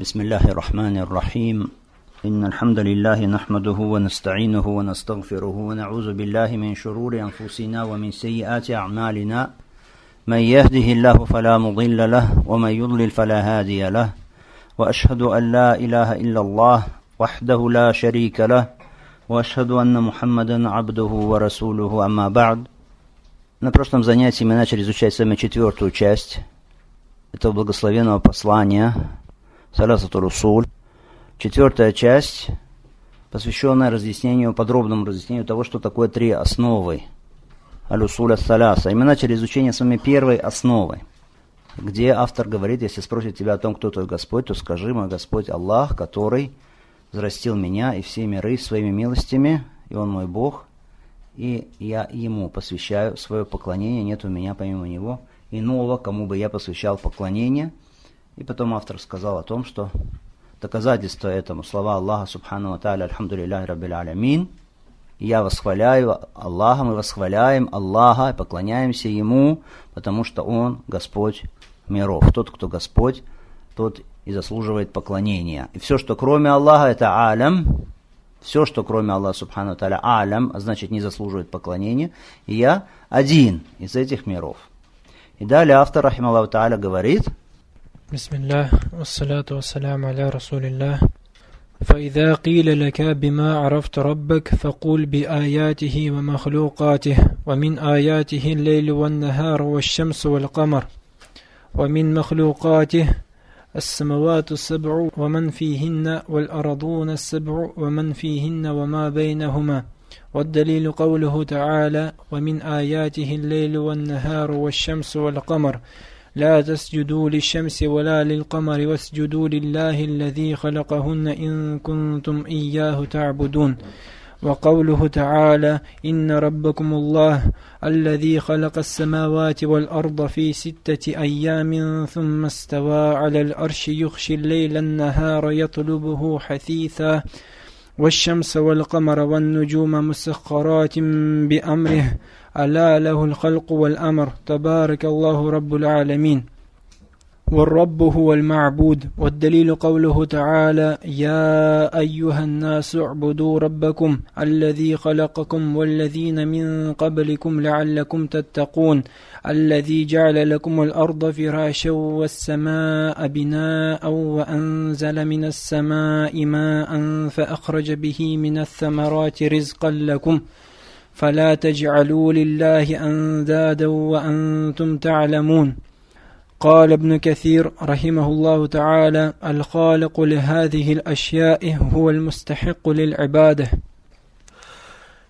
بسم الله الرحمن الرحيم إن الحمد لله نحمده ونستعينه ونستغفره ونعوذ بالله من شرور أنفسنا ومن سيئات أعمالنا من يهده الله فلا مضل له ومن يضلل فلا هادي له وأشهد أن لا إله إلا الله وحده لا شريك له وأشهد أن محمدا عبده ورسوله أما بعد На прошлом занятии мы начали изучать с вами четвертую часть этого благословенного послания, Саласату Русуль. Четвертая часть, посвященная разъяснению, подробному разъяснению того, что такое три основы Алюсуля Саляса. И мы начали изучение с вами первой основы, где автор говорит, если спросит тебя о том, кто твой Господь, то скажи, мой Господь Аллах, который взрастил меня и все миры своими милостями, и Он мой Бог, и я ему посвящаю свое поклонение, нет у меня помимо него иного, кому бы я посвящал поклонение. И потом автор сказал о том, что доказательство этому слова Аллаха Субхану Тааля Альхамдулилляхи Раббил Алямин. Я восхваляю Аллаха, мы восхваляем Аллаха и поклоняемся Ему, потому что Он Господь миров. Тот, кто Господь, тот и заслуживает поклонения. И все, что кроме Аллаха, это алям, все, что кроме Аллаха Субхану Таля алям, а значит не заслуживает поклонения, и я один из этих миров. И далее автор, рахим Аллаху Та'аля, говорит, بسم الله والصلاة والسلام على رسول الله. فإذا قيل لك بما عرفت ربك فقول بآياته ومخلوقاته ومن آياته الليل والنهار والشمس والقمر ومن مخلوقاته السماوات السبع ومن فيهن والأرضون السبع ومن فيهن وما بينهما والدليل قوله تعالى ومن آياته الليل والنهار والشمس والقمر. لا تسجدوا للشمس ولا للقمر واسجدوا لله الذي خلقهن إن كنتم إياه تعبدون. وقوله تعالى إن ربكم الله الذي خلق السماوات والأرض في ستة أيام ثم استوى على الأرش يخشي الليل النهار يطلبه حثيثا. والشمس والقمر والنجوم مسخرات بأمره. ألا له الخلق والأمر. تبارك الله رب العالمين. والرب هو المعبود. والدليل قوله تعالى يا أيها الناس اعبدوا ربكم الذي خلقكم والذين من قبلكم لعلكم تتقون. الذي جعل لكم الأرض فراشا والسماء بناء وأنزل من السماء ماء فأخرج به من الثمرات رزقا لكم. فلا تجعلوا لله أندادا وأنتم تعلمون قال ابن كثير رحمه الله تعالى الخالق لهذه الأشياء هو المستحق للعبادة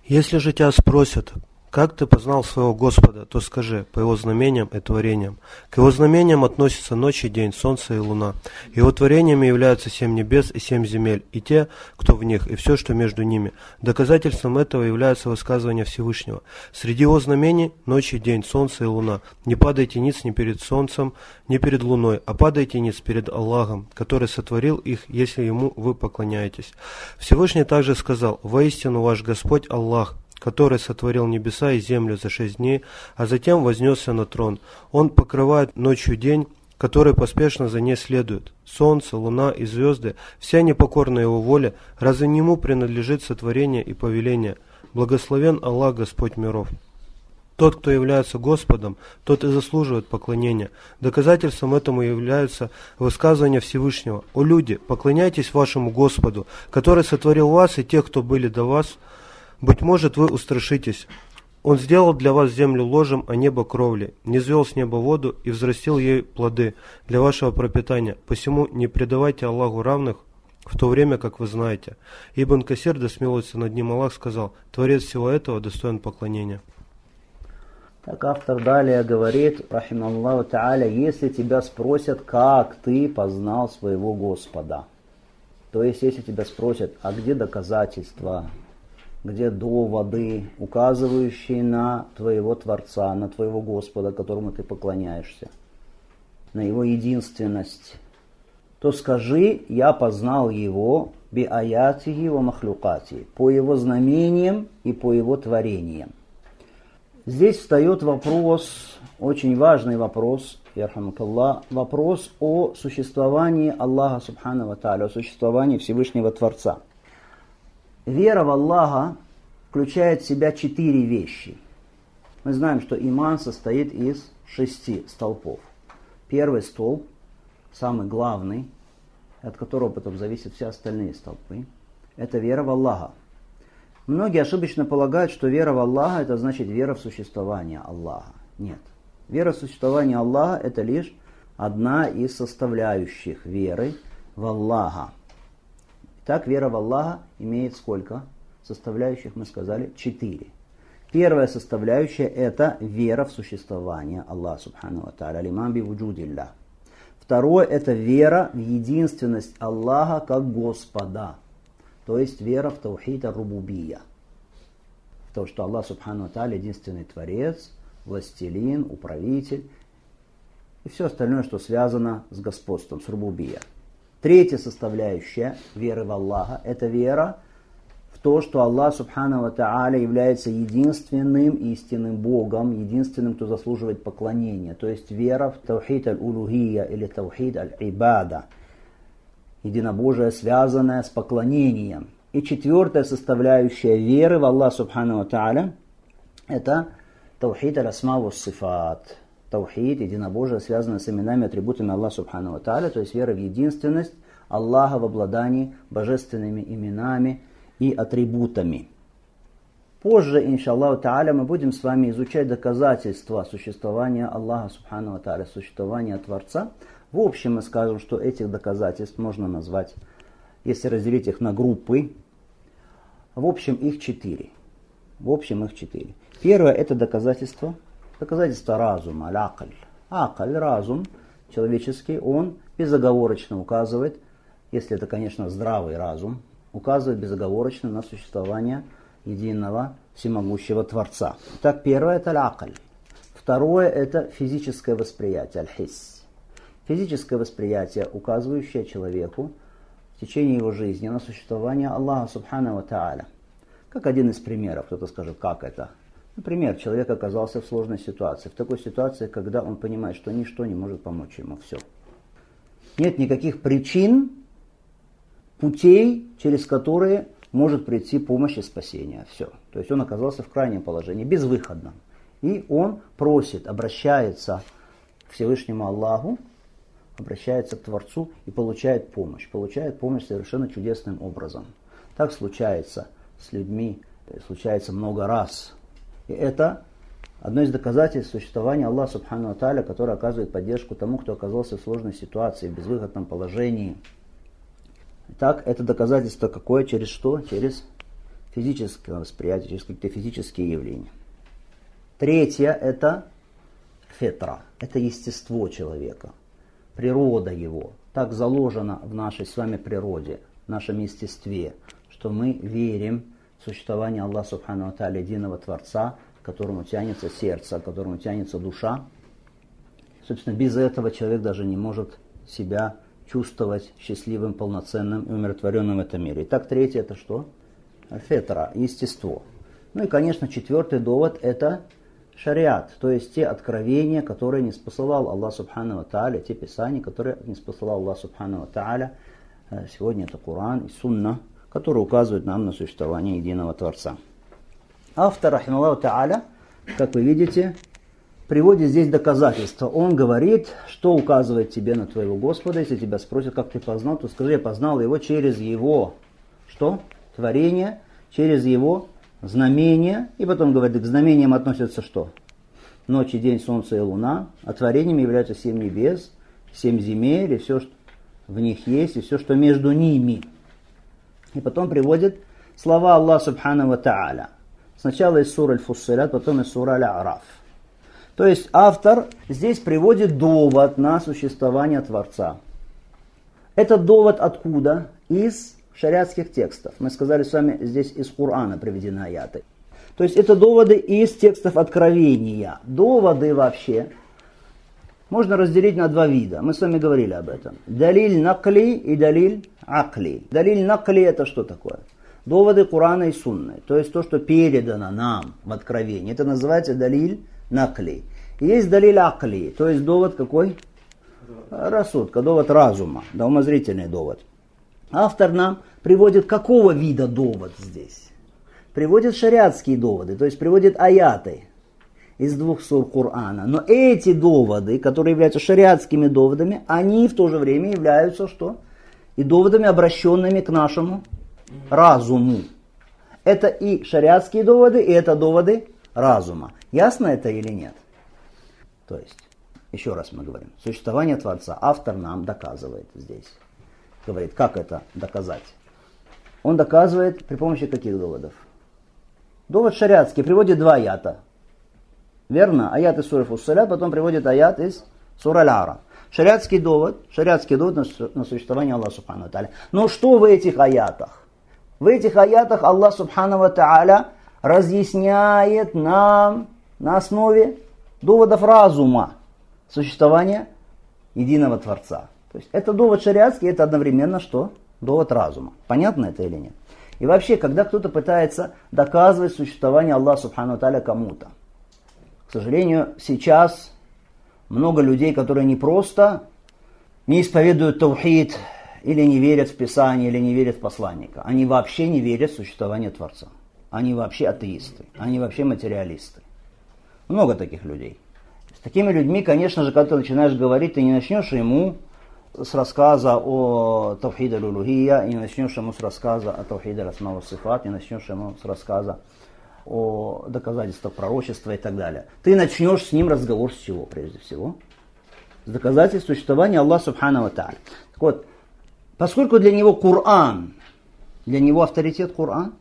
Если же тебя спросят, Как ты познал своего Господа, то скажи, по его знамениям и творениям. К его знамениям относятся ночь и день, солнце и луна. Его творениями являются семь небес и семь земель, и те, кто в них, и все, что между ними. Доказательством этого является высказывание Всевышнего. Среди его знамений ночь и день, солнце и луна. Не падайте ниц ни перед солнцем, ни перед луной, а падайте ниц перед Аллахом, который сотворил их, если ему вы поклоняетесь. Всевышний также сказал, «Воистину ваш Господь Аллах, который сотворил небеса и землю за шесть дней, а затем вознесся на трон. Он покрывает ночью день, который поспешно за ней следует. Солнце, луна и звезды, вся непокорная его воля, разве не ему принадлежит сотворение и повеление? Благословен Аллах, Господь миров. Тот, кто является Господом, тот и заслуживает поклонения. Доказательством этому является высказывание Всевышнего. «О люди, поклоняйтесь вашему Господу, который сотворил вас и тех, кто были до вас, быть может, вы устрашитесь. Он сделал для вас землю ложем, а небо кровлей, не звел с неба воду и взрастил ей плоды для вашего пропитания. Посему не предавайте Аллаху равных, в то время, как вы знаете. Ибн Касир, да смилуется над ним Аллах, сказал, Творец всего этого достоин поклонения. Так автор далее говорит, рахим Аллаху Та'аля, если тебя спросят, как ты познал своего Господа, то есть если тебя спросят, а где доказательства, где доводы, указывающие на твоего Творца, на твоего Господа, которому ты поклоняешься, на его единственность, то скажи, я познал его би аятихи ва махлюкати, по его знамениям и по его творениям. Здесь встает вопрос, очень важный вопрос, вопрос о существовании Аллаха Субхану Тааля, о существовании Всевышнего Творца. Вера в Аллаха включает в себя четыре вещи. Мы знаем, что иман состоит из шести столпов. Первый столб, самый главный, от которого потом зависят все остальные столпы, это вера в Аллаха. Многие ошибочно полагают, что вера в Аллаха это значит вера в существование Аллаха. Нет. Вера в существование Аллаха это лишь одна из составляющих веры в Аллаха. Так вера в Аллаха имеет сколько? Составляющих мы сказали четыре. Первая составляющая это вера в существование Аллаха Субхану Ва Тааля, лиман би вуджудилля. Второе это вера в единственность Аллаха как Господа, то есть вера в таухид рубубия. В то, что Аллах Субхану Ва Тааля единственный Творец, властелин, управитель и все остальное, что связано с господством, с рубубия. Третья составляющая веры в Аллаха – это вера в то, что Аллах Субхану Тааля является единственным истинным Богом, единственным, кто заслуживает поклонения. То есть вера в таухид аль-улухия или таухид аль-ибада. Единобожие, связанное с поклонением. И четвертая составляющая веры в Аллах Субхану Тааля – это таухид аль-асма сифат таухид, единобожие, связанное с именами атрибутами Аллаха Субхану Тааля, то есть вера в единственность Аллаха в обладании божественными именами и атрибутами. Позже, иншаллаху Тааля, мы будем с вами изучать доказательства существования Аллаха Субхану Тааля, существования Творца. В общем, мы скажем, что этих доказательств можно назвать, если разделить их на группы, в общем, их четыре. В общем, их четыре. Первое – это доказательство – доказательство разума, аль-акль. Акль, разум человеческий, он безоговорочно указывает, если это, конечно, здравый разум, указывает безоговорочно на существование единого всемогущего Творца. Так, первое – это аль-акль. Второе – это физическое восприятие, аль-хис. Физическое восприятие, указывающее человеку в течение его жизни на существование Аллаха Субхану Тааля. Как один из примеров, кто-то скажет, как это? Например, человек оказался в сложной ситуации, в такой ситуации, когда он понимает, что ничто не может помочь ему, все. Нет никаких причин, путей, через которые может прийти помощь и спасение. Все. То есть он оказался в крайнем положении, безвыходном. И он просит, обращается к Всевышнему Аллаху, обращается к Творцу и получает помощь. Получает помощь совершенно чудесным образом. Так случается с людьми, случается много раз. И это одно из доказательств существования Аллаха Субхану Аталя, который оказывает поддержку тому, кто оказался в сложной ситуации, в безвыходном положении. Итак, это доказательство какое? Через что? Через физическое восприятие, через какие-то физические явления. Третье – это фетра, это естество человека, природа его. Так заложено в нашей с вами природе, в нашем естестве, что мы верим существование Аллаха Субхану Аталя, единого Творца, к которому тянется сердце, к которому тянется душа. Собственно, без этого человек даже не может себя чувствовать счастливым, полноценным и умиротворенным в этом мире. Итак, третье это что? Фетра, естество. Ну и, конечно, четвертый довод это шариат, то есть те откровения, которые не спосылал Аллах Субхану Тааля, те писания, которые не спосылал Аллах Субхану Тааля. Э, сегодня это Коран и Сунна, которые указывают нам на существование единого Творца. Автор, рахималлаху та'аля, как вы видите, приводит здесь доказательства. Он говорит, что указывает тебе на твоего Господа. Если тебя спросят, как ты познал, то скажи, я познал его через его, что? Творение, через его знамения. И потом говорит, к знамениям относятся что? Ночь и день, солнце и луна. А творением являются семь небес, семь земель и все, что в них есть, и все, что между ними. И потом приводит слова Аллаха Субхану Та'аля. Сначала из сура Аль-Фуссилят, потом из сура Аль-Араф. То есть автор здесь приводит довод на существование Творца. Этот довод откуда? Из шариатских текстов. Мы сказали с вами, здесь из Корана приведены аяты. То есть это доводы из текстов Откровения. Доводы вообще можно разделить на два вида. Мы с вами говорили об этом. Далиль накли и далиль акли. Далиль накли это что такое? Доводы Курана и Сунны. То есть то, что передано нам в Откровении. Это называется далиль накли. Есть далиль акли, то есть довод какой? Рассудка, довод разума, да, умозрительный довод. Автор нам приводит какого вида довод здесь? Приводит шариатские доводы, то есть приводит аяты из двух сур Корана. Но эти доводы, которые являются шариатскими доводами, они в то же время являются что? И доводами, обращенными к нашему разуму. Это и шариатские доводы, и это доводы разума. Ясно это или нет? То есть, еще раз мы говорим, существование Творца автор нам доказывает здесь. Говорит, как это доказать? Он доказывает при помощи каких доводов? Довод шариатский приводит два аята. Верно? Аят из суры Фуссалят, потом приводит аят из сура Ляра. Шариатский довод, шариатский довод на, существование Аллаха Субхану Тааля. Но что в этих аятах? В этих аятах Аллах Субхану Тааля разъясняет нам на основе доводов разума существования единого Творца. То есть это довод шариатский, это одновременно что? Довод разума. Понятно это или нет? И вообще, когда кто-то пытается доказывать существование Аллаха Субхану Таля кому-то, к сожалению, сейчас много людей, которые не просто не исповедуют таухид, или не верят в Писание, или не верят в посланника. Они вообще не верят в существование Творца. Они вообще атеисты, они вообще материалисты. Много таких людей. С такими людьми, конечно же, когда ты начинаешь говорить, ты не начнешь ему с рассказа о Тавхиде Лулухия, не начнешь ему с рассказа о Тавхиде Расмава Сифат, не начнешь ему с рассказа о доказательствах пророчества и так далее. Ты начнешь с ним разговор с чего, прежде всего? С доказательств существования Аллаха Субхану Тааля. Так вот, поскольку для него Коран, для него авторитет Коран,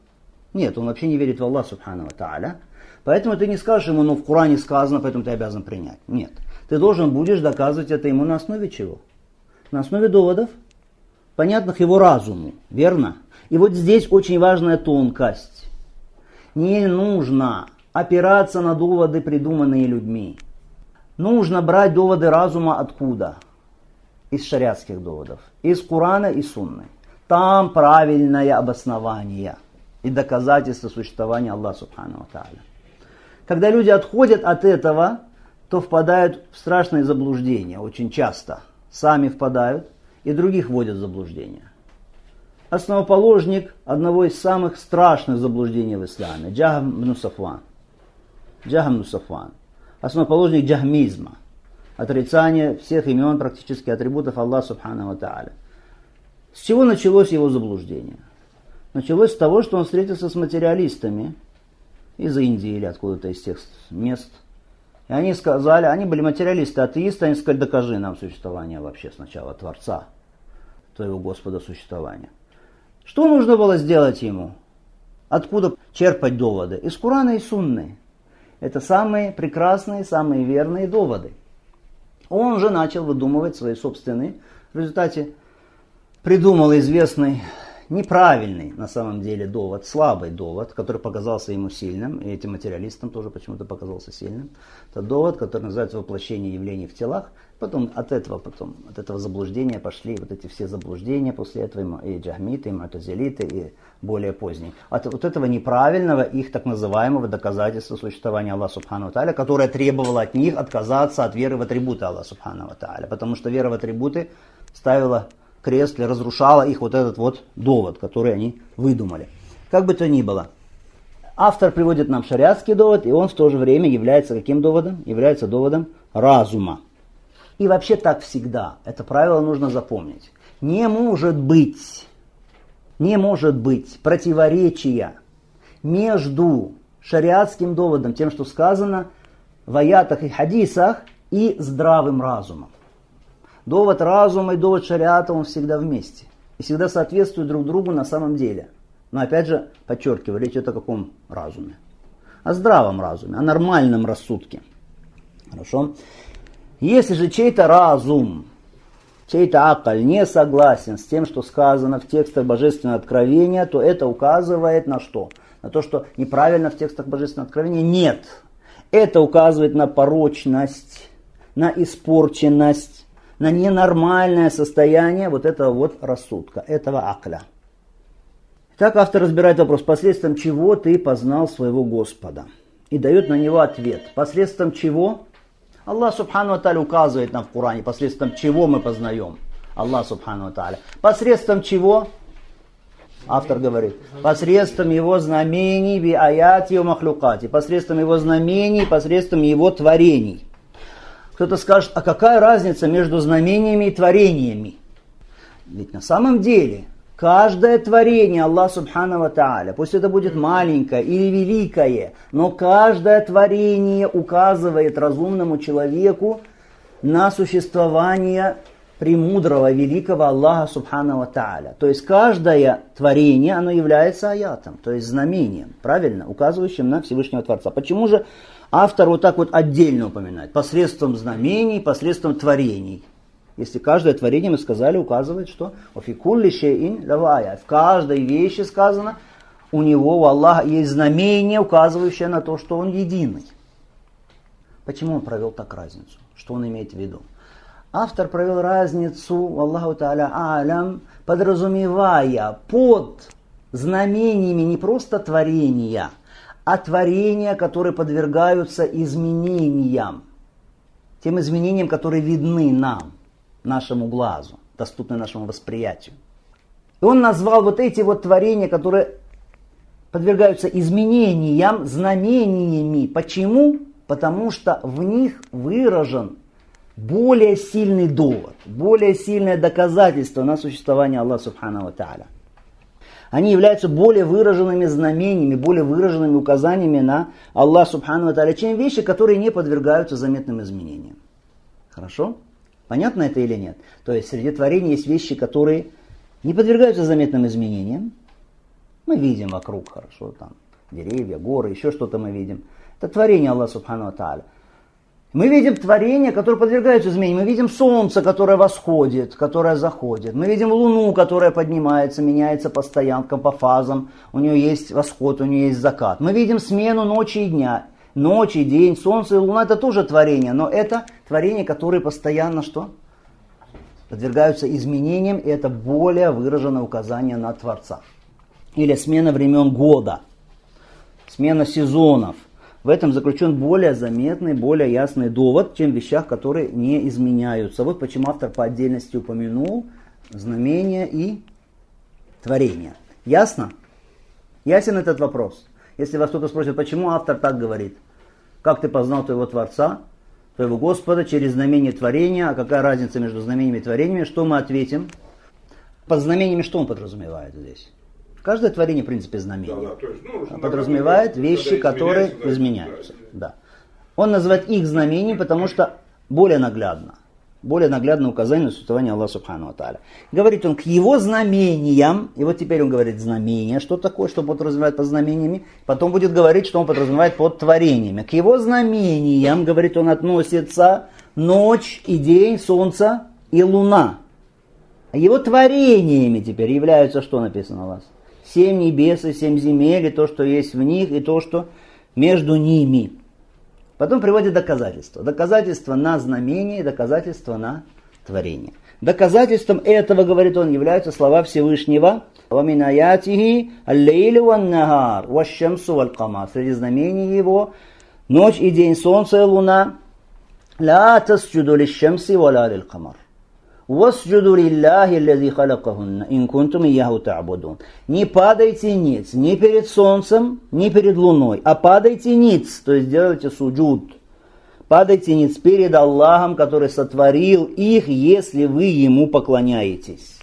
нет, он вообще не верит в Аллаха Субхану Тааля, поэтому ты не скажешь ему, ну в Коране сказано, поэтому ты обязан принять. Нет. Ты должен будешь доказывать это ему на основе чего? На основе доводов, понятных его разуму, верно? И вот здесь очень важная тонкость. Не нужно опираться на доводы, придуманные людьми. Нужно брать доводы разума откуда? Из шариатских доводов. Из Корана и Сунны. Там правильное обоснование и доказательство существования Аллаха Субхану Тааля. Когда люди отходят от этого, то впадают в страшные заблуждения очень часто. Сами впадают и других вводят в заблуждение основоположник одного из самых страшных заблуждений в исламе, Джахам Нусафван. Джахам Нусафван. Основоположник джахмизма. Отрицание всех имен, практически атрибутов Аллаха Субхану Тааля. С чего началось его заблуждение? Началось с того, что он встретился с материалистами из Индии или откуда-то из тех мест. И они сказали, они были материалисты, атеисты, они сказали, докажи нам существование вообще сначала Творца, твоего Господа существования. Что нужно было сделать ему? Откуда черпать доводы? Из Курана и Сунны. Это самые прекрасные, самые верные доводы. Он же начал выдумывать свои собственные. В результате придумал известный неправильный на самом деле довод, слабый довод, который показался ему сильным, и этим материалистам тоже почему-то показался сильным. Это довод, который называется воплощение явлений в телах. Потом от этого, потом, от этого заблуждения пошли вот эти все заблуждения после этого, и джахмиты, и матузелиты, и более поздние. От вот этого неправильного их так называемого доказательства существования Аллаха Субхану Тааля, которое требовало от них отказаться от веры в атрибуты Аллаха Субхану Тааля, потому что вера в атрибуты ставила кресле, разрушала их вот этот вот довод, который они выдумали. Как бы то ни было, автор приводит нам шариатский довод, и он в то же время является каким доводом? Является доводом разума. И вообще так всегда. Это правило нужно запомнить. Не может быть, не может быть противоречия между шариатским доводом, тем, что сказано в аятах и хадисах, и здравым разумом. Довод разума и довод шариата, он всегда вместе. И всегда соответствуют друг другу на самом деле. Но опять же, подчеркиваю, речь идет о каком разуме? О здравом разуме, о нормальном рассудке. Хорошо? Если же чей-то разум, чей-то акаль не согласен с тем, что сказано в текстах Божественного Откровения, то это указывает на что? На то, что неправильно в текстах Божественного Откровения нет. Это указывает на порочность, на испорченность, на ненормальное состояние вот этого вот рассудка, этого акля. Так автор разбирает вопрос, посредством чего ты познал своего Господа. И дает на него ответ. Посредством чего? Аллах Субхану Аталя указывает нам в Коране, посредством чего мы познаем. Аллах Субхану Аталя. Посредством чего? Автор говорит, посредством его знамений, ви аяти махлюкати, посредством его знамений, посредством его творений. Кто-то скажет, а какая разница между знамениями и творениями? Ведь на самом деле каждое творение Аллах Субхану Тааля, пусть это будет маленькое или великое, но каждое творение указывает разумному человеку на существование премудрого, великого Аллаха Субхану Тааля. То есть каждое творение, оно является аятом, то есть знамением, правильно, указывающим на Всевышнего Творца. Почему же автор вот так вот отдельно упоминает? Посредством знамений, посредством творений. Если каждое творение, мы сказали, указывает, что шеин В каждой вещи сказано, у него, у Аллаха, есть знамение, указывающее на то, что он единый. Почему он провел так разницу? Что он имеет в виду? Автор провел разницу, Аллаху Та'аля Алям, подразумевая под знамениями не просто творения, а творения, которые подвергаются изменениям. Тем изменениям, которые видны нам, нашему глазу, доступны нашему восприятию. И он назвал вот эти вот творения, которые подвергаются изменениям, знамениями. Почему? Потому что в них выражен более сильный довод, более сильное доказательство на существование Аллаха Субхану Тааля. Они являются более выраженными знамениями, более выраженными указаниями на Аллах Субхану Тааля, чем вещи, которые не подвергаются заметным изменениям. Хорошо? Понятно это или нет? То есть среди творений есть вещи, которые не подвергаются заметным изменениям. Мы видим вокруг, хорошо, там деревья, горы, еще что-то мы видим. Это творение Аллаха Субхану Тааля. Мы видим творение, которое подвергается изменениям. Мы видим солнце, которое восходит, которое заходит. Мы видим луну, которая поднимается, меняется по стоянкам, по фазам. У нее есть восход, у нее есть закат. Мы видим смену ночи и дня. Ночь и день, солнце и луна – это тоже творение. Но это творения, которые постоянно что? Подвергаются изменениям, и это более выраженное указание на Творца. Или смена времен года, смена сезонов – в этом заключен более заметный, более ясный довод, чем в вещах, которые не изменяются. Вот почему автор по отдельности упомянул знамения и творение. Ясно? Ясен этот вопрос? Если вас кто-то спросит, почему автор так говорит? Как ты познал твоего Творца, твоего Господа через знамение творения? А какая разница между знамениями и творениями? Что мы ответим? Под знамениями что он подразумевает здесь? Каждое творение, в принципе, знамение. Да, да, есть, ну, подразумевает вещи, которые изменяются. Да. Он называет их знамением, потому что более наглядно. Более наглядное указание на существование Аллаха Субхану Аталя. Говорит он к его знамениям, и вот теперь он говорит знамения, что такое, что подразумевает под знамениями, потом будет говорить, что он подразумевает под творениями. К его знамениям, говорит он, относится ночь и день, солнце и луна. А его творениями теперь являются, что написано у вас? семь небес и семь земель, и то, что есть в них, и то, что между ними. Потом приводит доказательства. Доказательства на знамение и доказательства на творение. Доказательством этого, говорит он, являются слова Всевышнего. وَمِنْ آيَاتِهِ اللَّيْلُ وَالنَّهَارُ وَالشَّمْسُ وَالْقَمَرُ Среди знамений его ночь и день, солнце и луна. لا تسجدوا للشمس ولا للقمر «Восджуду лилляхи лази халакахунна, ин кунтум та'будун». Не падайте ниц, ни перед солнцем, ни перед луной, а падайте ниц, то есть делайте суджуд. Падайте ниц перед Аллахом, который сотворил их, если вы ему поклоняетесь.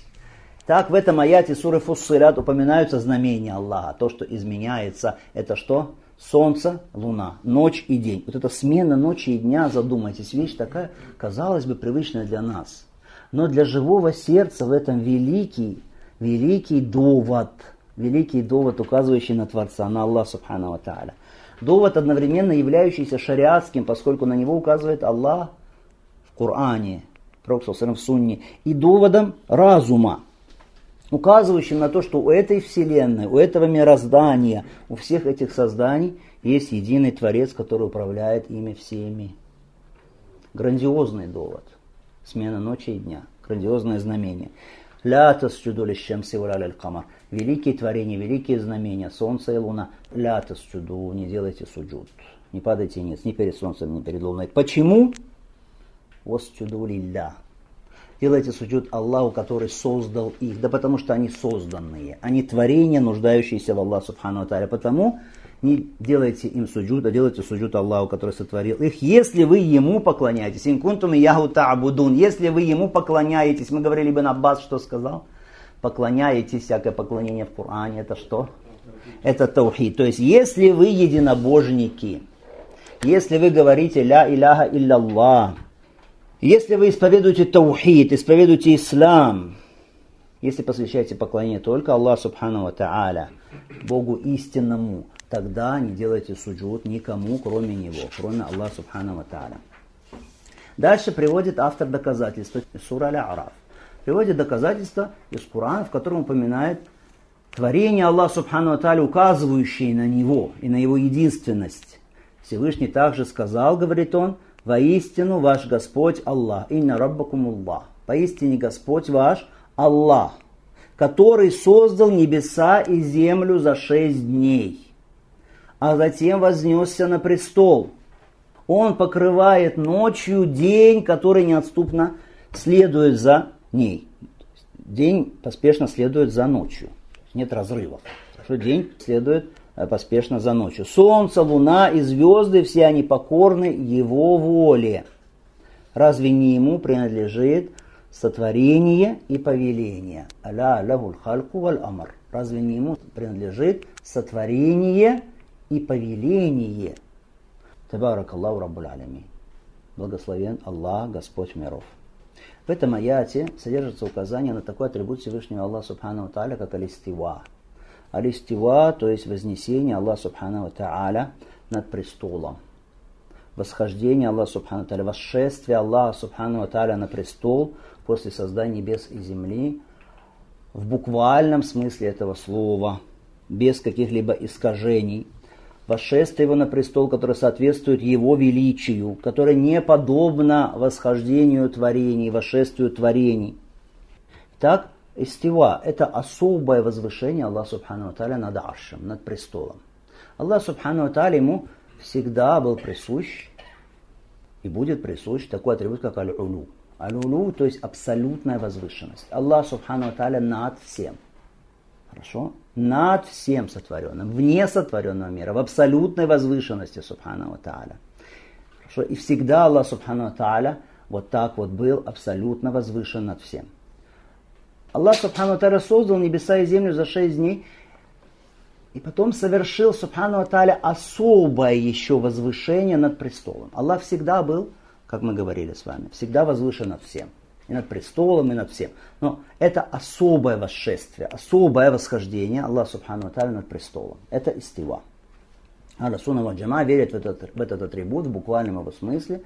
Так в этом аяте суры Фуссират упоминаются знамения Аллаха. То, что изменяется, это что? Солнце, луна, ночь и день. Вот эта смена ночи и дня, задумайтесь, вещь такая, казалось бы, привычная для нас но для живого сердца в этом великий, великий довод, великий довод, указывающий на Творца, на Аллах Субхану Ва Тааля. Довод, одновременно являющийся шариатским, поскольку на него указывает Аллах в Коране, Пророк в Сунне, и доводом разума, указывающим на то, что у этой вселенной, у этого мироздания, у всех этих созданий есть единый Творец, который управляет ими всеми. Грандиозный довод смена ночи и дня. Грандиозное знамение. Ля тасджуду лищамси валяляль камар. Великие творения, великие знамения, солнце и луна. Ля тасджуду, не делайте суджуд. Не падайте ниц ни перед солнцем, ни перед луной. Почему? «Восчуду лилля». Делайте суджуд Аллаху, который создал их. Да потому что они созданные. Они творения, нуждающиеся в Аллаху Субхану Аталя. Потому не делайте им суджуд, а делайте суджуд Аллаху, который сотворил их. Если вы ему поклоняетесь, инкунтум яху та'будун, если вы ему поклоняетесь, мы говорили бы на Аббас, что сказал? Поклоняетесь, всякое поклонение в Коране, это что? Это таухид. То есть, если вы единобожники, если вы говорите ля иляха илляллах, если вы исповедуете таухид, исповедуете ислам, если посвящаете поклонение только Аллаху Субхану Тааля, Богу истинному, тогда не делайте суджуд никому, кроме Него, кроме Аллаха Субхану Тааля. Дальше приводит автор доказательства, сура Аля-Араф. Приводит доказательства из Корана, в котором упоминает творение Аллаха Субхану Тааля, указывающие на Него и на Его единственность. Всевышний также сказал, говорит он, «Воистину ваш Господь Аллах, инна раббакум Аллах». Поистине Господь ваш Аллах, который создал небеса и землю за шесть дней, а затем вознесся на престол. Он покрывает ночью день, который неотступно следует за ней. День поспешно следует за ночью. Нет разрывов. Что день следует Э, поспешно за ночью. Солнце, луна и звезды, все они покорны его воле. Разве не ему принадлежит сотворение и повеление? Аля хальку валь амар. Разве не ему принадлежит сотворение и повеление? Табарак Аллаху Раббуль. Благословен Аллах, Господь миров. В этом аяте содержится указание на такой атрибут Всевышнего Аллаха Субхану Тааля, как алистива. Алистива, то есть вознесение Аллаха Субхану Тааля над престолом. Восхождение Аллаха Субхану Тааля, восшествие Аллаха Субхану Тааля на престол после создания небес и земли в буквальном смысле этого слова, без каких-либо искажений. Восшествие его на престол, которое соответствует его величию, которое не подобно восхождению творений, восшествию творений. Так, Истива – это особое возвышение Аллаха Субхану Тааля над Аршем, над престолом. Аллах Субхану Тааля ему всегда был присущ и будет присущ такой атрибут, как аль-улу. Аль-улу, то есть абсолютная возвышенность. Аллах Субхану Тааля над всем. Хорошо? Над всем сотворенным, вне сотворенного мира, в абсолютной возвышенности Субхану Тааля. Хорошо? И всегда Аллах Субхану Тааля вот так вот был абсолютно возвышен над всем. Аллах Субхану Таля создал небеса и землю за шесть дней, и потом совершил Субхану Таля особое еще возвышение над престолом. Аллах всегда был, как мы говорили с вами, всегда возвышен над всем. И над престолом, и над всем. Но это особое восшествие, особое восхождение Аллаха Субхану Таля над престолом. Это истива. А Расунова Джама верит в этот, в этот атрибут в буквальном его смысле,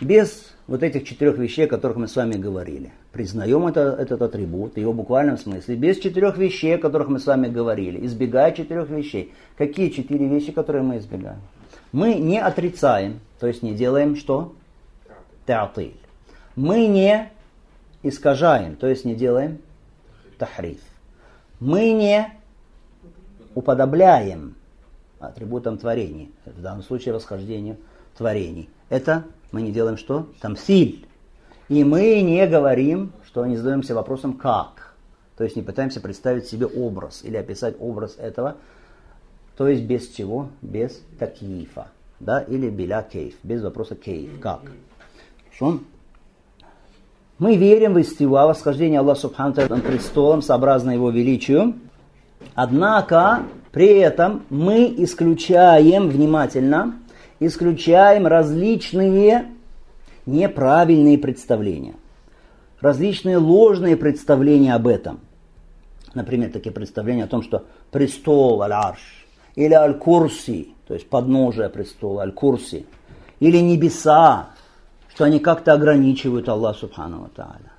без вот этих четырех вещей, о которых мы с вами говорили. Признаем это, этот атрибут, в его буквальном смысле. Без четырех вещей, о которых мы с вами говорили. Избегая четырех вещей. Какие четыре вещи, которые мы избегаем? Мы не отрицаем, то есть не делаем что? Театыль. Мы не искажаем, то есть не делаем тахриф. Мы не уподобляем атрибутам творения, в данном случае восхождению творений. Это мы не делаем что? Тамсиль. И мы не говорим, что не задаемся вопросом «как?». То есть не пытаемся представить себе образ или описать образ этого, то есть без чего? Без такифа. Да? Или биля кейф, без вопроса кейф, как. Хорошо? Мы верим в истива, восхождение Аллаха Субхану над престолом, сообразно его величию. Однако, при этом мы исключаем внимательно исключаем различные неправильные представления, различные ложные представления об этом. Например, такие представления о том, что престол аль-арш, или аль-курси, то есть подножие престола, аль-курси, или небеса, что они как-то ограничивают Аллах Субхану Тааля.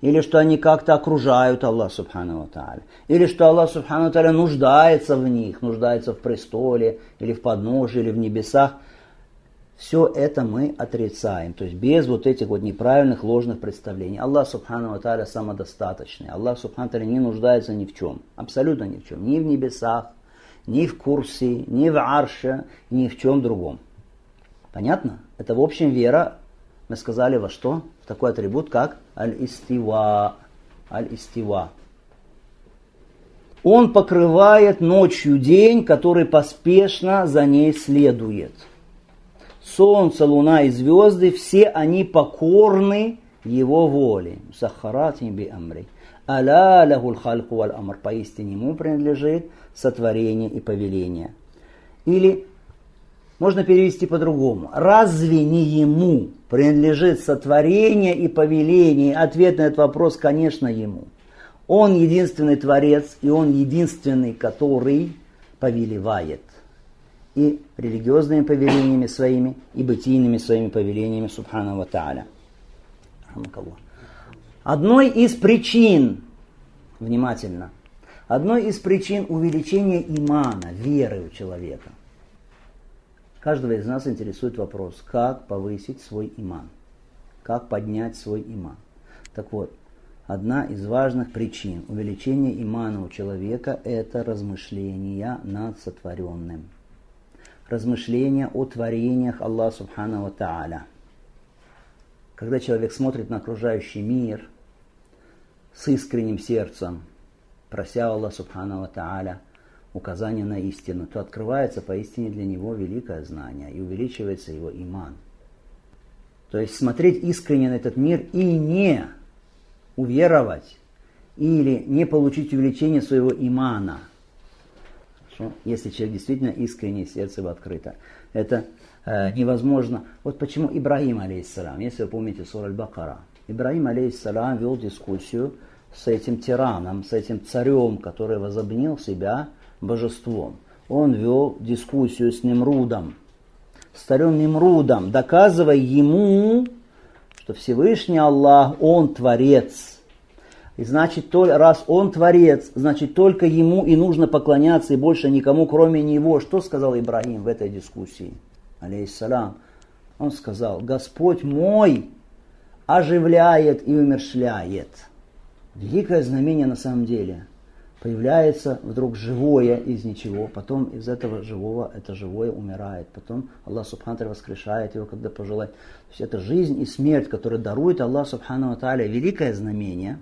Или что они как-то окружают Аллах Субхану Тааля. Или что Аллах Субхану Тааля нуждается в них, нуждается в престоле, или в подножии, или в небесах. Все это мы отрицаем, то есть без вот этих вот неправильных, ложных представлений. Аллах Субхану Аталя самодостаточный. Аллах Субхану Аталя не нуждается ни в чем, абсолютно ни в чем. Ни в небесах, ни в курсе, ни в арше, ни в чем другом. Понятно? Это в общем вера Мы сказали во что? Такой атрибут, как аль-истива. Аль-истива. Он покрывает ночью день, который поспешно за ней следует. Солнце, луна и звезды, все они покорны его воле. Сахаратим би амри. Аля лахул хальху валь амр. Поистине ему принадлежит сотворение и повеление. Или можно перевести по-другому. Разве не ему принадлежит сотворение и повеление? Ответ на этот вопрос, конечно, ему. Он единственный Творец, и Он единственный, который повелевает. И религиозными повелениями своими, и бытийными своими повелениями, субхану ва та'аля. Одной из причин, внимательно, одной из причин увеличения имана, веры у человека, каждого из нас интересует вопрос, как повысить свой иман, как поднять свой иман. Так вот, Одна из важных причин увеличения имана у человека – это размышления над сотворенным. Размышления о творениях Аллаха Субхану Тааля. Когда человек смотрит на окружающий мир с искренним сердцем, прося Аллаха Субхану Тааля указания на истину, то открывается поистине для него великое знание и увеличивается его иман. То есть смотреть искренне на этот мир и не уверовать или не получить увеличение своего имана. Хорошо? Если человек действительно искренне, сердце его открыто. Это э, невозможно. Вот почему Ибрагим, алейхиссалам, если вы помните сур Аль-Бакара, Ибрагим, алейхиссалам, вел дискуссию с этим тираном, с этим царем, который возобнил себя божеством. Он вел дискуссию с Немрудом, с царем Немрудом, доказывая ему, что Всевышний Аллах, Он Творец. И значит, раз Он Творец, значит, только Ему и нужно поклоняться, и больше никому, кроме Него. Что сказал Ибрагим в этой дискуссии? Алейхиссалам. Он сказал, Господь мой оживляет и умершляет. Великое знамение на самом деле – появляется вдруг живое из ничего, потом из этого живого это живое умирает, потом Аллах Субхану воскрешает его, когда пожелает. То есть это жизнь и смерть, которую дарует Аллах Субхану Тааля, великое знамение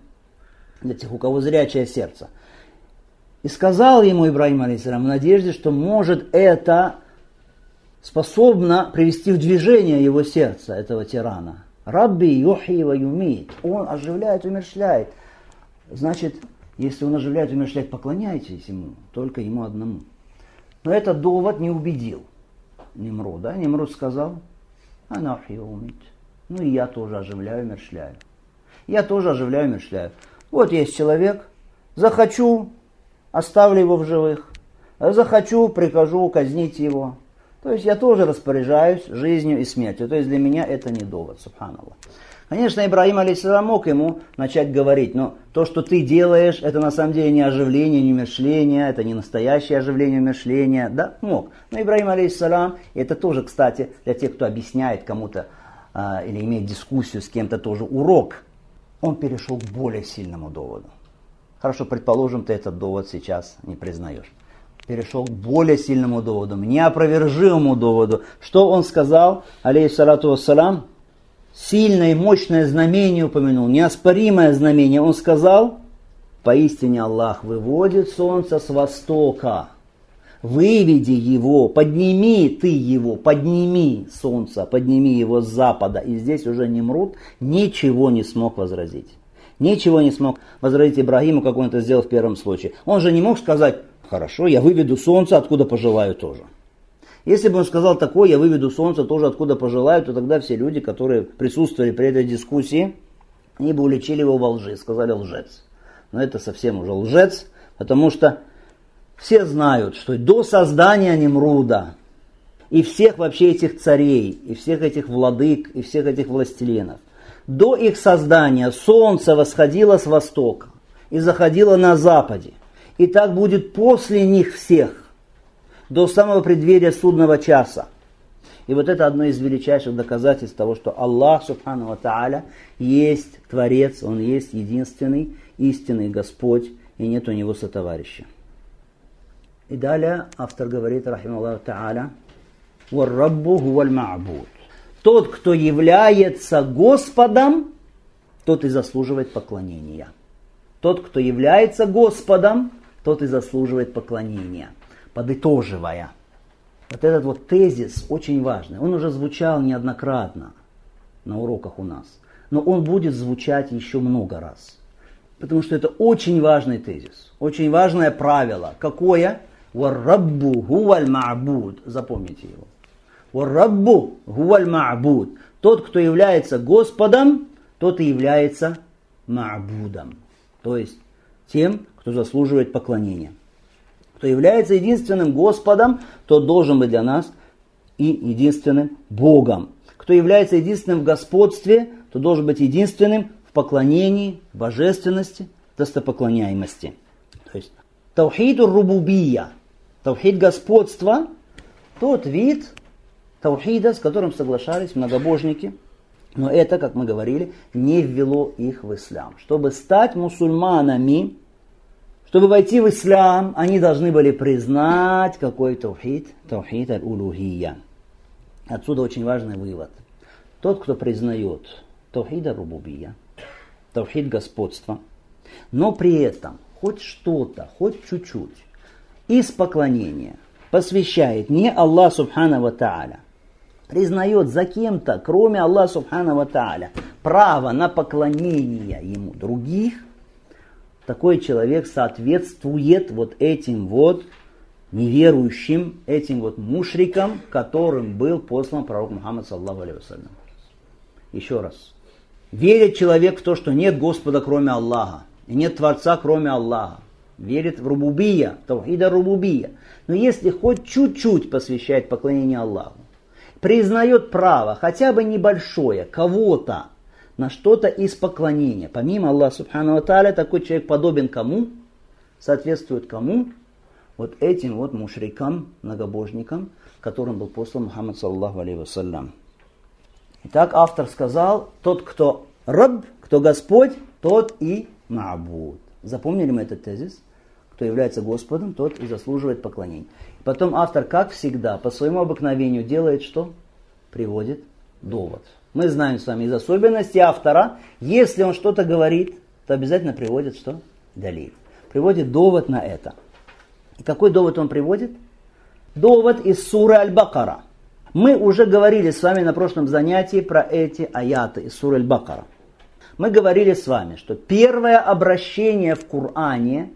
для тех, у кого зрячее сердце. И сказал ему Ибраим алейсалам в надежде, что может это способно привести в движение его сердце, этого тирана. Рабби ва юмит. Он оживляет, умерщвляет. Значит, если он оживляет и умерщвляет, поклоняйтесь ему, только ему одному. Но этот довод не убедил Немруда. Немруд сказал, она умит. Ну и я тоже оживляю, умерщвляю. Я тоже оживляю, умерщвляю. Вот есть человек, захочу, оставлю его в живых. Захочу, прикажу казнить его. То есть я тоже распоряжаюсь жизнью и смертью. То есть для меня это не довод, субханаллах. Конечно, Ибраим алейсалам мог ему начать говорить, но то, что ты делаешь, это на самом деле не оживление, не умершление, это не настоящее оживление, умершление. Да, мог. Но Ибраим алейсалам, это тоже, кстати, для тех, кто объясняет кому-то а, или имеет дискуссию с кем-то тоже урок, он перешел к более сильному доводу. Хорошо, предположим, ты этот довод сейчас не признаешь. Перешел к более сильному доводу, неопровержимому доводу. Что он сказал, алейхиссалату вассалам? сильное и мощное знамение упомянул, неоспоримое знамение. Он сказал, поистине Аллах выводит солнце с востока. Выведи его, подними ты его, подними солнце, подними его с запада. И здесь уже Немрут ничего не смог возразить. Ничего не смог возразить Ибрагиму, как он это сделал в первом случае. Он же не мог сказать, хорошо, я выведу солнце, откуда пожелаю тоже. Если бы он сказал такое, я выведу солнце тоже откуда пожелаю, то тогда все люди, которые присутствовали при этой дискуссии, они бы уличили его во лжи, сказали лжец. Но это совсем уже лжец, потому что все знают, что до создания Немруда и всех вообще этих царей, и всех этих владык, и всех этих властелинов, до их создания солнце восходило с востока и заходило на западе. И так будет после них всех до самого преддверия судного часа. И вот это одно из величайших доказательств того, что Аллах, Субхану Тааля, есть Творец, Он есть единственный, истинный Господь, и нет у Него сотоварища. И далее автор говорит, рахим Аллах Тааля, «Варраббу гуаль ма'буд». Тот, кто является Господом, тот и заслуживает поклонения. Тот, кто является Господом, тот и заслуживает поклонения. Подытоживая, вот этот вот тезис очень важный. Он уже звучал неоднократно на уроках у нас. Но он будет звучать еще много раз. Потому что это очень важный тезис. Очень важное правило. Какое? Варраббу гуаль ма'буд. Запомните его. Варраббу гуаль ма'буд. Тот, кто является Господом, тот и является ма'будом. То есть тем, кто заслуживает поклонения. Кто является единственным Господом, тот должен быть для нас и единственным Богом. Кто является единственным в господстве, то должен быть единственным в поклонении, божественности, достопоклоняемости. То есть таухиду рубубия, таухид господства, тот вид таухида, с которым соглашались многобожники. Но это, как мы говорили, не ввело их в ислам. Чтобы стать мусульманами, чтобы войти в ислам, они должны были признать какой таухид, таухид аль-улухия. Отсюда очень важный вывод. Тот, кто признает таухид аль-рубубия, таухид господства, но при этом хоть что-то, хоть чуть-чуть из поклонения посвящает не Аллах Субхану Ва Тааля, признает за кем-то, кроме Аллаха Субхану Ва Тааля, право на поклонение ему других, такой человек соответствует вот этим вот неверующим, этим вот мушрикам, которым был послан пророк Мухаммад, саллаху алейhi Еще раз. Верит человек в то, что нет Господа, кроме Аллаха, и нет Творца, кроме Аллаха. Верит в рубубия, таухида рубубия. Но если хоть чуть-чуть посвящает поклонение Аллаху, признает право, хотя бы небольшое, кого-то на что-то из поклонения. Помимо Аллаха Субхану Тааля, такой человек подобен кому? Соответствует кому? Вот этим вот мушрикам, многобожникам, которым был послан Мухаммад саллаху алейhi вассалям. Итак, автор сказал, тот, кто раб, кто Господь, тот и ма'буд. Запомнили мы этот тезис? Кто является Господом, тот и заслуживает поклонения. Потом автор, как всегда, по своему обыкновению делает что? Приводит довод. Мы знаем с вами из особенностей автора, если он что-то говорит, то обязательно приводит что? Далее. Приводит довод на это. И какой довод он приводит? Довод из суры Аль-Бакара. Мы уже говорили с вами на прошлом занятии про эти аяты из суры Аль-Бакара. Мы говорили с вами, что первое обращение в Коране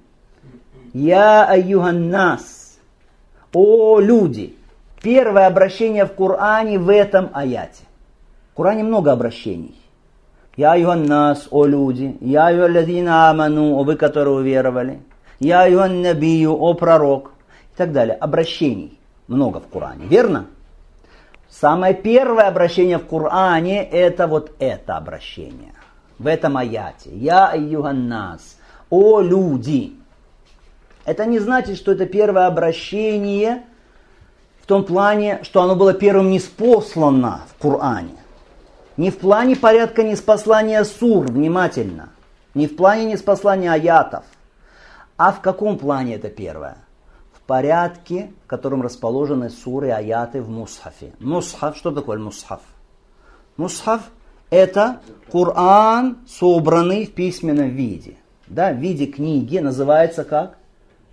«Я аюганнас» «О люди» Первое обращение в Коране в этом аяте. В Коране много обращений. Я нас, о люди, я ладина аману, о вы, которые уверовали, я набию, о пророк, и так далее. Обращений много в Коране, верно? Самое первое обращение в Коране это вот это обращение. В этом аяте. Я нас, о люди. Это не значит, что это первое обращение в том плане, что оно было первым неспослано в Коране. Не в плане порядка неспослания сур, внимательно. Не в плане неспослания аятов. А в каком плане это первое? В порядке, в котором расположены суры и аяты в Мусхафе. Мусхаф, что такое Мусхаф? Мусхаф – это Коран, собранный в письменном виде. Да, в виде книги называется как?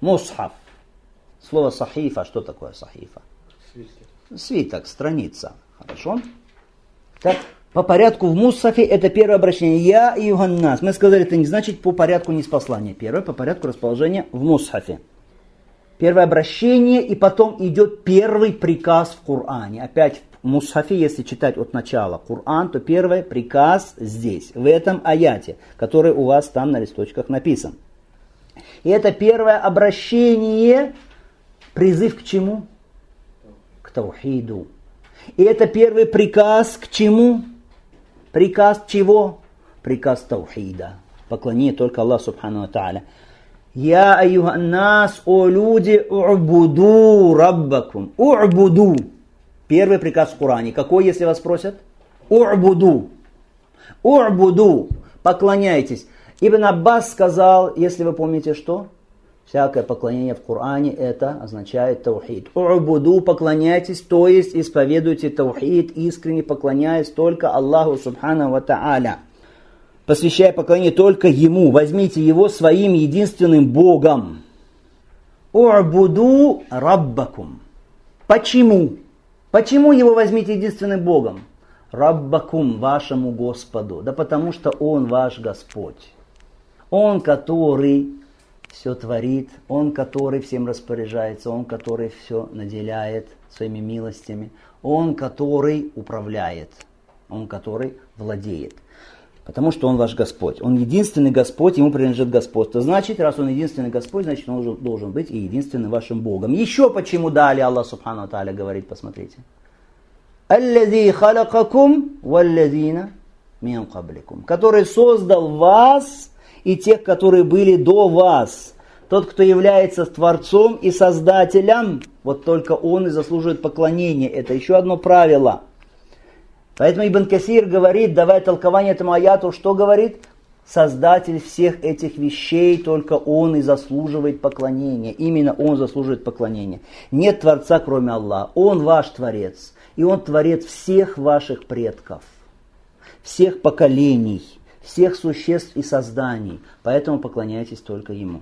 Мусхаф. Слово сахифа, что такое сахифа? Свиток. Свиток, страница. Хорошо? Так, по порядку в Мусафе это первое обращение. Я и Юганнас. Мы сказали, это не значит по порядку неспослания. Первое по порядку расположения в Мусафе. Первое обращение, и потом идет первый приказ в Коране. Опять в Мусхафе, если читать от начала Коран, то первый приказ здесь, в этом аяте, который у вас там на листочках написан. И это первое обращение, призыв к чему? К таухиду. И это первый приказ к чему? Приказ чего? Приказ таухида. Поклонение только Аллаху Субхану Тааля. Я аюханнас, о люди, у'буду раббакум. У'буду. Первый приказ в Коране. Какой, если вас спросят? У'буду. У'буду. Поклоняйтесь. Ибн Аббас сказал, если вы помните что? Всякое поклонение в Коране это означает таухид. У'буду поклоняйтесь, то есть исповедуйте таухид, искренне поклоняясь только Аллаху Субхану Ва Та'аля. Посвящая поклонение только Ему. Возьмите Его своим единственным Богом. У'буду Раббакум. Почему? Почему Его возьмите единственным Богом? Раббакум, вашему Господу. Да потому что Он ваш Господь. Он, который все творит, Он, который всем распоряжается, Он, который все наделяет своими милостями, Он, который управляет, Он, который владеет. Потому что Он ваш Господь. Он единственный Господь, Ему принадлежит господство. Значит, раз Он единственный Господь, значит, Он должен быть и единственным вашим Богом. Еще почему далее Аллах Субхану Тааля говорит, посмотрите. «Аллази халакакум валлазина мин кабликум», который создал вас и тех, которые были до вас. Тот, кто является Творцом и Создателем, вот только он и заслуживает поклонения. Это еще одно правило. Поэтому Ибн Касир говорит, давая толкование этому аяту, что говорит? Создатель всех этих вещей, только Он и заслуживает поклонения. Именно Он заслуживает поклонения. Нет Творца, кроме Аллаха. Он ваш Творец. И Он Творец всех ваших предков, всех поколений всех существ и созданий. Поэтому поклоняйтесь только Ему.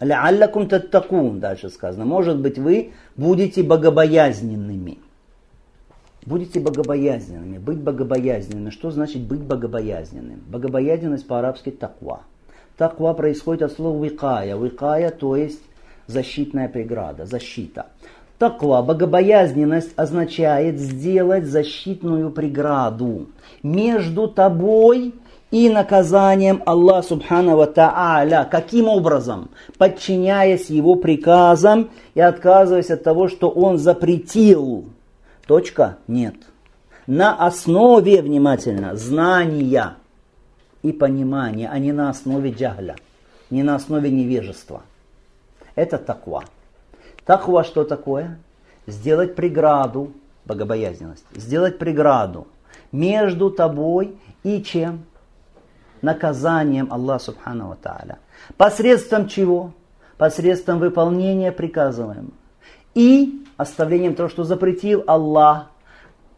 Ляллакум таттакун, дальше сказано. Может быть, вы будете богобоязненными. Будете богобоязненными. Быть богобоязненными. Что значит быть богобоязненным? Богобоязненность по-арабски таква. Таква происходит от слова викая. Викая, то есть защитная преграда, защита. Таква, богобоязненность означает сделать защитную преграду между тобой и наказанием Аллах Субхану Тааля. Каким образом? Подчиняясь Его приказам и отказываясь от того, что Он запретил. Точка? Нет. На основе, внимательно, знания и понимания, а не на основе джагля, не на основе невежества. Это таква. Таква что такое? Сделать преграду, богобоязненность, сделать преграду между тобой и чем? Наказанием Аллаха Субхану Ва Тааля. Посредством чего? Посредством выполнения приказываемого. И оставлением того, что запретил Аллах.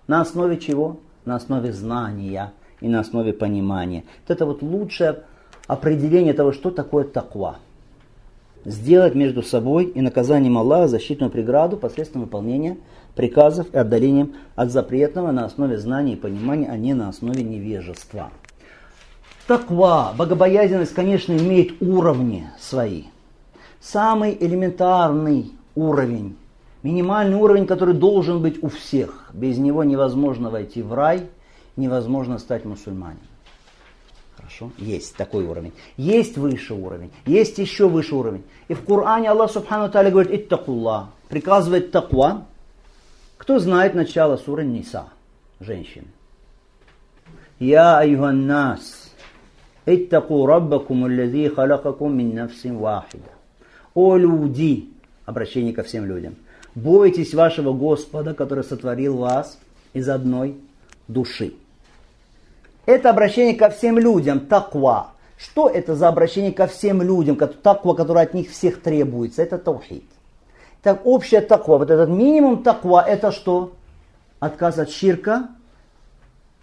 На основе чего? На основе знания и на основе понимания. Вот это вот лучшее определение того, что такое таква. Сделать между собой и наказанием Аллаха защитную преграду посредством выполнения приказов и отдалением от запретного на основе знания и понимания, а не на основе невежества. Таква, богобоязненность, конечно, имеет уровни свои. Самый элементарный уровень, минимальный уровень, который должен быть у всех. Без него невозможно войти в рай, невозможно стать мусульманином. Хорошо? Есть такой уровень. Есть выше уровень. Есть еще выше уровень. И в Коране Аллах Субхану Таля говорит «Иттакулла». Приказывает таква. Кто знает начало суры Ниса? Женщины. Я айюханнас. Иттаку раббакум аллази халакакум мин нафсин вахида. О люди, обращение ко всем людям, бойтесь вашего Господа, который сотворил вас из одной души. Это обращение ко всем людям, таква. Что это за обращение ко всем людям, таква, которое от них всех требуется? Это таухид. Так, общая таква, вот этот минимум таква, это что? Отказ от ширка,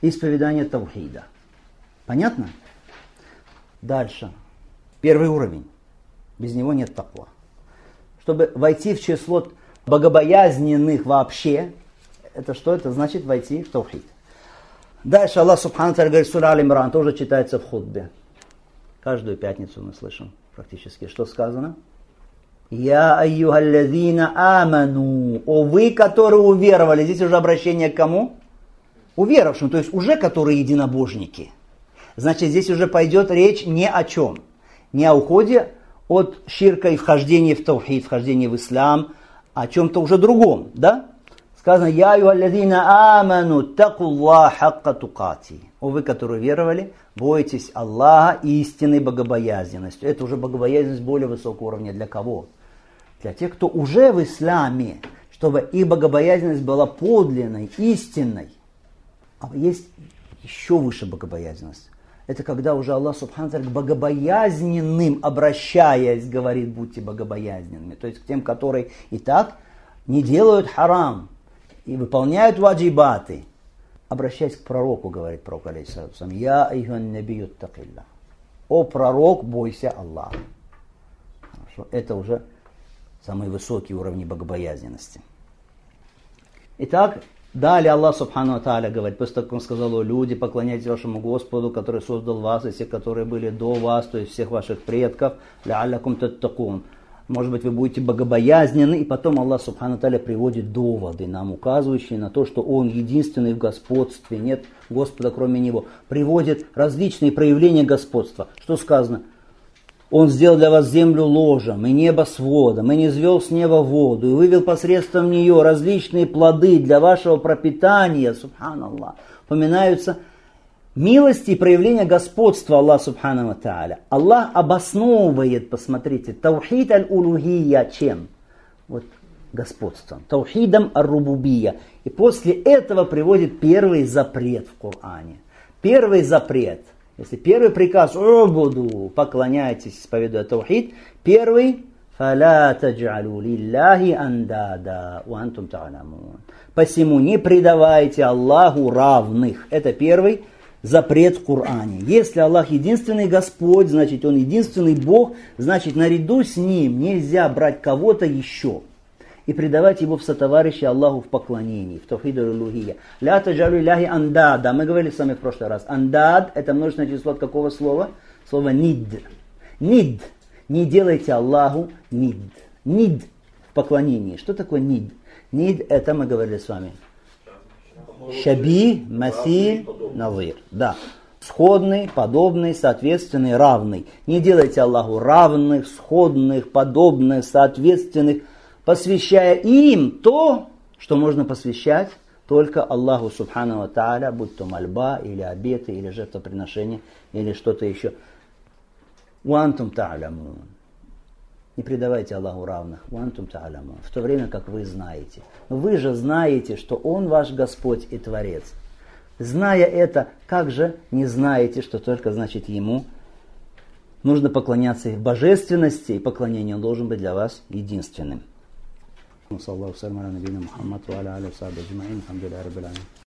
исповедание таухида. Понятно? Дальше. Первый уровень. Без него нет таква. Чтобы войти в число богобоязненных вообще, это что? Это значит войти в таухид. Дальше Аллах Субхану говорит, сура Аль-Имран, тоже читается в худбе. Каждую пятницу мы слышим практически. Что сказано? Я айюхаллазина аману. О вы, которые уверовали. Здесь уже обращение к кому? Уверовавшим, то есть уже которые единобожники – значит здесь уже пойдет речь не о чем. Не о уходе от ширка и вхождения в таухид, вхождения в ислам, а о чем-то уже другом, да? Сказано, «Я юалладина аману такуллах хакка тукати». О вы, которые веровали, бойтесь Аллаха истинной богобоязненностью. Это уже богобоязненность более высокого уровня. Для кого? Для тех, кто уже в исламе, чтобы их богобоязненность была подлинной, истинной. А есть еще выше богобоязненность. Это когда уже Аллах Субхану к богобоязненным, обращаясь, говорит, будьте богобоязненными. То есть к тем, которые и так не делают харам и выполняют ваджибаты. Обращаясь к пророку, говорит пророк, алейхиссалам, «Я айхан набию такилля». О пророк, бойся Аллаха. Хорошо. Это уже самые высокие уровни богобоязненности. Итак, Далее Аллах Субхану Тааля говорит, после того, как он сказал, люди, поклоняйтесь вашему Господу, который создал вас и все, которые были до вас, то есть всех ваших предков, лялякум таттакун. Может быть, вы будете богобоязнены, и потом Аллах Субхану Тааля приводит доводы, нам указывающие на то, что Он единственный в господстве, нет Господа кроме Него. Приводит различные проявления господства. Что сказано? Он сделал для вас землю ложем, и небо сводом, и не низвел с неба воду, и вывел посредством нее различные плоды для вашего пропитания, субханаллах. Упоминаются милости и проявления господства Аллаха субхану тааля. Аллах обосновывает, посмотрите, таухид аль-улухия чем? Вот господством. Таухидом ар-рубубия. И после этого приводит первый запрет в Коране. Первый запрет – если первый приказ «Убуду» поклоняйтесь, исповедуя таухид, первый «Фаля таджалу лилляхи андада уантум та'ламун». Посему не предавайте Аллаху равных. Это первый запрет в Коране. Если Аллах единственный Господь, значит Он единственный Бог, значит наряду с Ним нельзя брать кого-то еще – и предавать его в сотоварищи Аллаху в поклонении, в тавхиду рулухия. Ля таджалю ляхи андада. Мы говорили с вами в прошлый раз. Андад – это множественное число от какого слова? Слово нид. Нид. Не делайте Аллаху нид. Нид в поклонении. Что такое нид? Нид – это мы говорили с вами. Шаби, масиль, назир. Да. Сходный, подобный, соответственный, равный. Не делайте Аллаху равных, сходных, подобных, соответственных – посвящая им то, что можно посвящать только Аллаху Субхану Тааля, будь то мольба, или обеты, или жертвоприношение, или что-то еще. Уантум та'лямун. Не предавайте Аллаху равных. Уантум та'лямун. В то время, как вы знаете. Вы же знаете, что Он ваш Господь и Творец. Зная это, как же не знаете, что только значит Ему нужно поклоняться божественности, и поклонение Он должен быть для вас единственным. وصلى الله وسلم على نبينا محمد وعلى آله وصحبه أجمعين. الحمد لله رب العالمين.